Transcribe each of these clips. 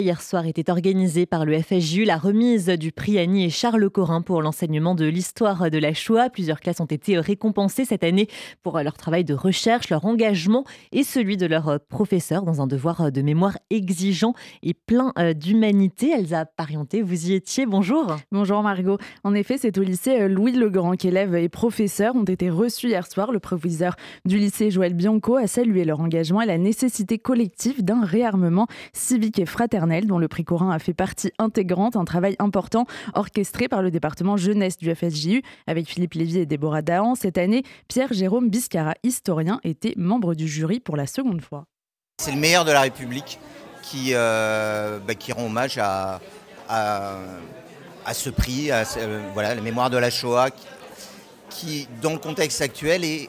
Hier soir était organisée par le FSJU la remise du prix Annie et Charles Corin pour l'enseignement de l'histoire de la Shoah. Plusieurs classes ont été récompensées cette année pour leur travail de recherche, leur engagement et celui de leurs professeurs dans un devoir de mémoire exigeant et plein euh, d'humanité. Elsa Parienté, vous y étiez, bonjour. Bonjour Margot. En effet, c'est au lycée euh, Louis Legrand qu'élèves et professeurs ont été reçus hier soir. Le proviseur du lycée Joël Bianco a salué leur engagement et la nécessité collective d'un réarmement civique et fraternel dont le prix Corin a fait partie intégrante, un travail important orchestré par le département jeunesse du FSJU avec Philippe Lévy et Déborah Dahan. Cette année, Pierre-Jérôme Biscara, historien, était membre du jury pour la seconde fois. C'est le meilleur de la République qui, euh, bah, qui rend hommage à, à, ce prix, à voilà, la mémoire de la Shoah, qui, dans le contexte actuel, est,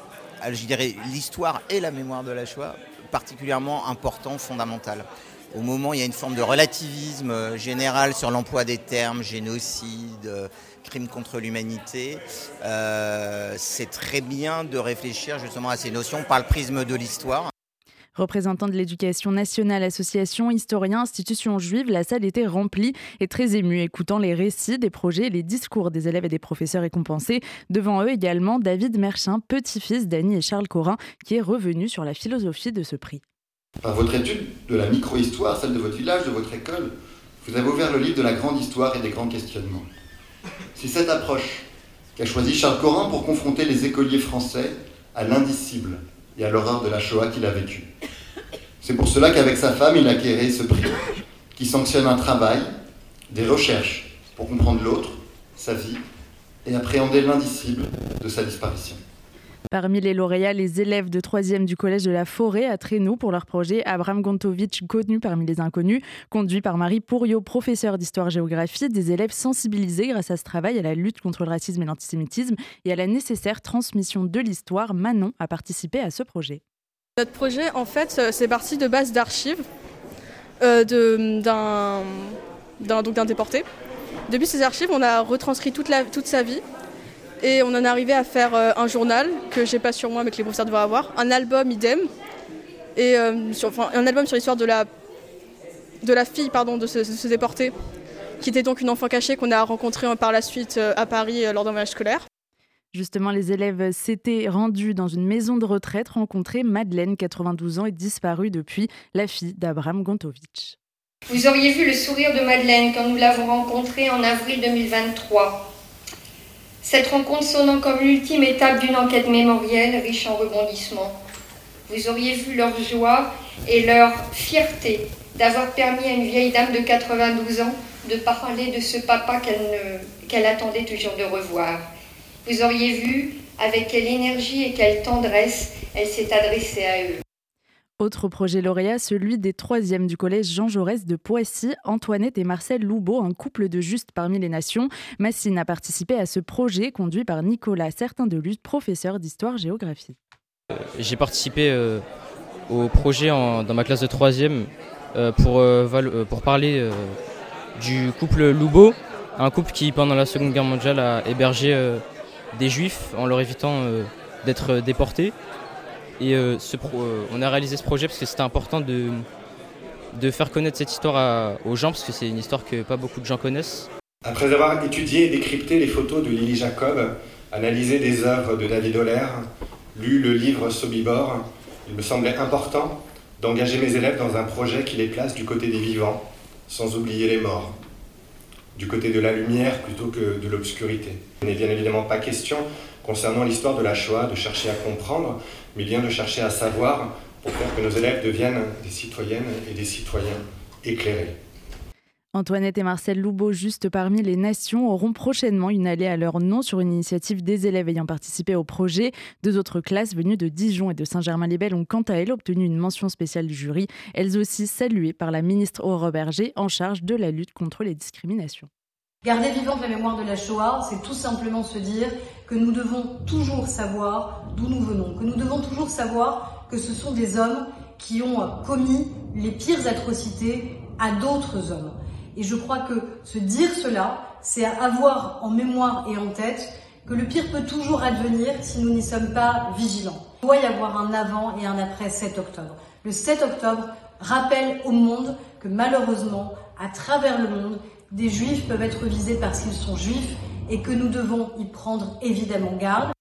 je dirais, l'histoire et la mémoire de la Shoah particulièrement important, fondamental au moment où il y a une forme de relativisme euh, général sur l'emploi des termes, génocide, euh, crime contre l'humanité, euh, c'est très bien de réfléchir justement à ces notions par le prisme de l'histoire. Représentant de l'éducation nationale, association, historien, institution juive, la salle était remplie et très émue, écoutant les récits des projets et les discours des élèves et des professeurs récompensés. Devant eux également, David Merchin, petit-fils d'Annie et Charles Corin, qui est revenu sur la philosophie de ce prix. Par votre étude de la micro-histoire, celle de votre village, de votre école, vous avez ouvert le livre de la grande histoire et des grands questionnements. C'est cette approche qu'a choisi Charles Corin pour confronter les écoliers français à l'indicible et à l'horreur de la Shoah qu'il a vécue. C'est pour cela qu'avec sa femme, il a créé ce prix qui sanctionne un travail, des recherches pour comprendre l'autre, sa vie et appréhender l'indicible de sa disparition. Parmi les lauréats, les élèves de 3e du Collège de la Forêt à Trénou pour leur projet Abraham Gontovitch, connu parmi les inconnus, conduit par Marie Pourriot, professeure d'histoire-géographie, des élèves sensibilisés grâce à ce travail à la lutte contre le racisme et l'antisémitisme et à la nécessaire transmission de l'histoire. Manon a participé à ce projet. Notre projet, en fait, euh, c'est parti de base d'archives euh, d'un déporté. Depuis ces archives, on a retranscrit toute sa vie et on en est arrivé à faire euh, un journal que j'ai pas sur moi mais que les professeurs devraient avoir, un album idem, et euh, enfin, un album sur l'histoire de la, de la fille pardon, de ce, déporté, qui était donc une enfant cachée qu'on a rencontrée euh, par la suite à Paris lors d'un voyage scolaire. Justement, les élèves s'étaient rendus dans une maison de retraite rencontrer Madeleine, 92 ans, et disparue depuis, la fille d'Abraham Gontovitch. Vous auriez vu le sourire de Madeleine quand nous l'avons rencontrée en avril 2023. Cette rencontre sonnant comme l'ultime étape d'une enquête mémorielle riche en rebondissements. Vous auriez vu leur joie et leur fierté d'avoir permis à une vieille dame de 92 ans de parler de ce papa qu'elle attendait toujours de revoir. Vous auriez vu avec quelle énergie et quelle tendresse elle s'est adressée à eux. Autre projet lauréat, celui des troisièmes du collège Jean Jaurès de Poissy, Antoinette et Marcel Loubeau, un couple de justes parmi les nations. Massine a participé à ce projet conduit par Nicolas Certain de Lutte, professeur d'histoire-géographie. Euh, j'ai participé euh, au projet dans ma classe de troisième euh, pour, pour parler du couple Loubeau, un couple qui pendant la Seconde Guerre mondiale a hébergé des juifs en leur évitant d'être déportés. Et euh, euh, on a réalisé ce projet parce que c'était important de, faire connaître cette histoire aux gens, parce que c'est une histoire que pas beaucoup de gens connaissent. Après avoir étudié et décrypté les photos de Lily Jacob, analysé des œuvres de David Holler, lu le livre Sobibor, il me semblait important d'engager mes élèves dans un projet qui les place du côté des vivants, sans oublier les morts, du côté de la lumière plutôt que de l'obscurité. Il n'est bien évidemment pas question concernant l'histoire de la Shoah, de chercher à comprendre, mais bien de chercher à savoir pour faire que nos élèves deviennent des citoyennes et des citoyens éclairés. Antoinette et Marcel Loubeau, juste parmi les nations, auront prochainement une allée à leur nom sur une initiative des élèves ayant participé au projet. Deux autres classes venues de Dijon et de Saint-Germain-les-Belles ont quant à elles obtenu une mention spéciale du jury, elles aussi saluées par la ministre Aurore Berger en charge de la lutte contre les discriminations. Garder vivante la mémoire de la Shoah, c'est tout simplement se dire que nous devons toujours savoir d'où nous venons, que nous devons toujours savoir que ce sont des hommes qui ont commis les pires atrocités à d'autres hommes. Et je crois que se dire cela, c'est avoir en mémoire et en tête que le pire peut toujours advenir si nous n'y sommes pas vigilants. Il doit y avoir un avant et un après 7 octobre. Le 7 octobre rappelle au monde que malheureusement, à travers le monde, des juifs peuvent être visés parce qu'ils sont juifs et que nous devons y prendre évidemment garde.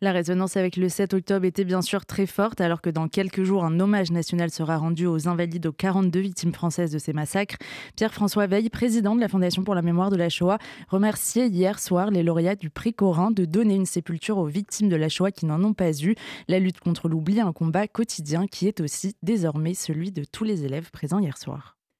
La résonance avec le 7 octobre était bien sûr très forte, alors que dans quelques jours, un hommage national sera rendu aux invalides aux 42 victimes françaises de ces massacres. Pierre-François Veil, président de la Fondation pour la mémoire de la Shoah, remerciait hier soir les lauréats du prix Corin de donner une sépulture aux victimes de la Shoah qui n'en ont pas eu. La lutte contre l'oubli, un combat quotidien qui est aussi désormais celui de tous les élèves présents hier soir.